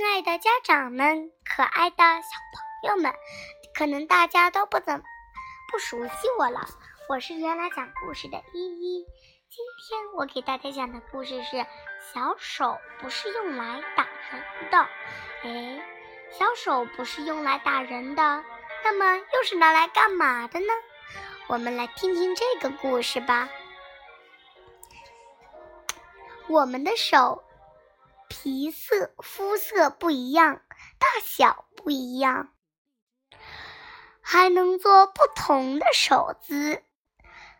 亲爱的家长们，可爱的小朋友们，可能大家都不怎不熟悉我了。我是原来讲故事的依依。今天我给大家讲的故事是：小手不是用来打人的。哎，小手不是用来打人的，那么又是拿来干嘛的呢？我们来听听这个故事吧。我们的手。皮色、肤色不一样，大小不一样，还能做不同的手姿。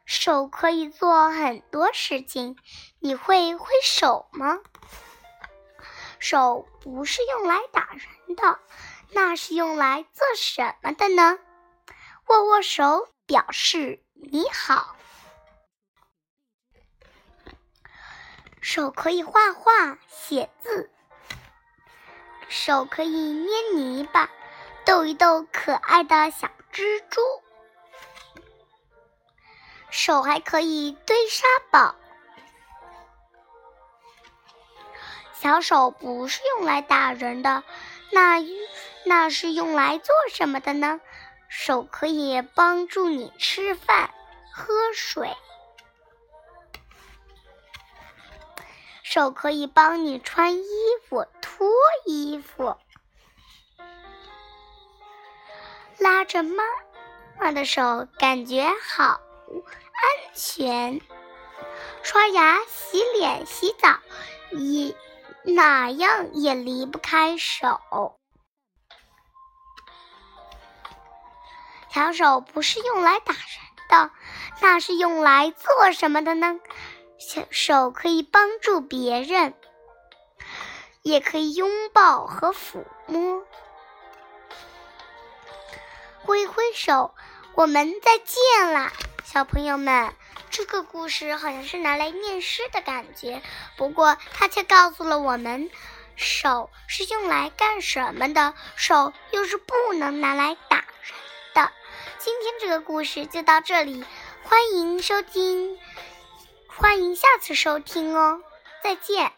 手可以做很多事情，你会挥手吗？手不是用来打人的，那是用来做什么的呢？握握手，表示你好。手可以画画、写，手可以捏泥巴、逗一逗可爱的小蜘蛛，手还可以堆沙堡。小手不是用来打人的，那那是用来做什么的呢？手可以帮助你吃饭、喝水。手可以帮你穿衣服、脱衣服，拉着妈妈的手，感觉好安全。刷牙、洗脸、洗澡，也哪样也离不开手。小手不是用来打人的，那是用来做什么的呢？小手可以帮助别人，也可以拥抱和抚摸。挥挥手，我们再见啦，小朋友们！这个故事好像是拿来念诗的感觉，不过它却告诉了我们，手是用来干什么的，手又是不能拿来打人的。今天这个故事就到这里，欢迎收听。欢迎下次收听哦，再见。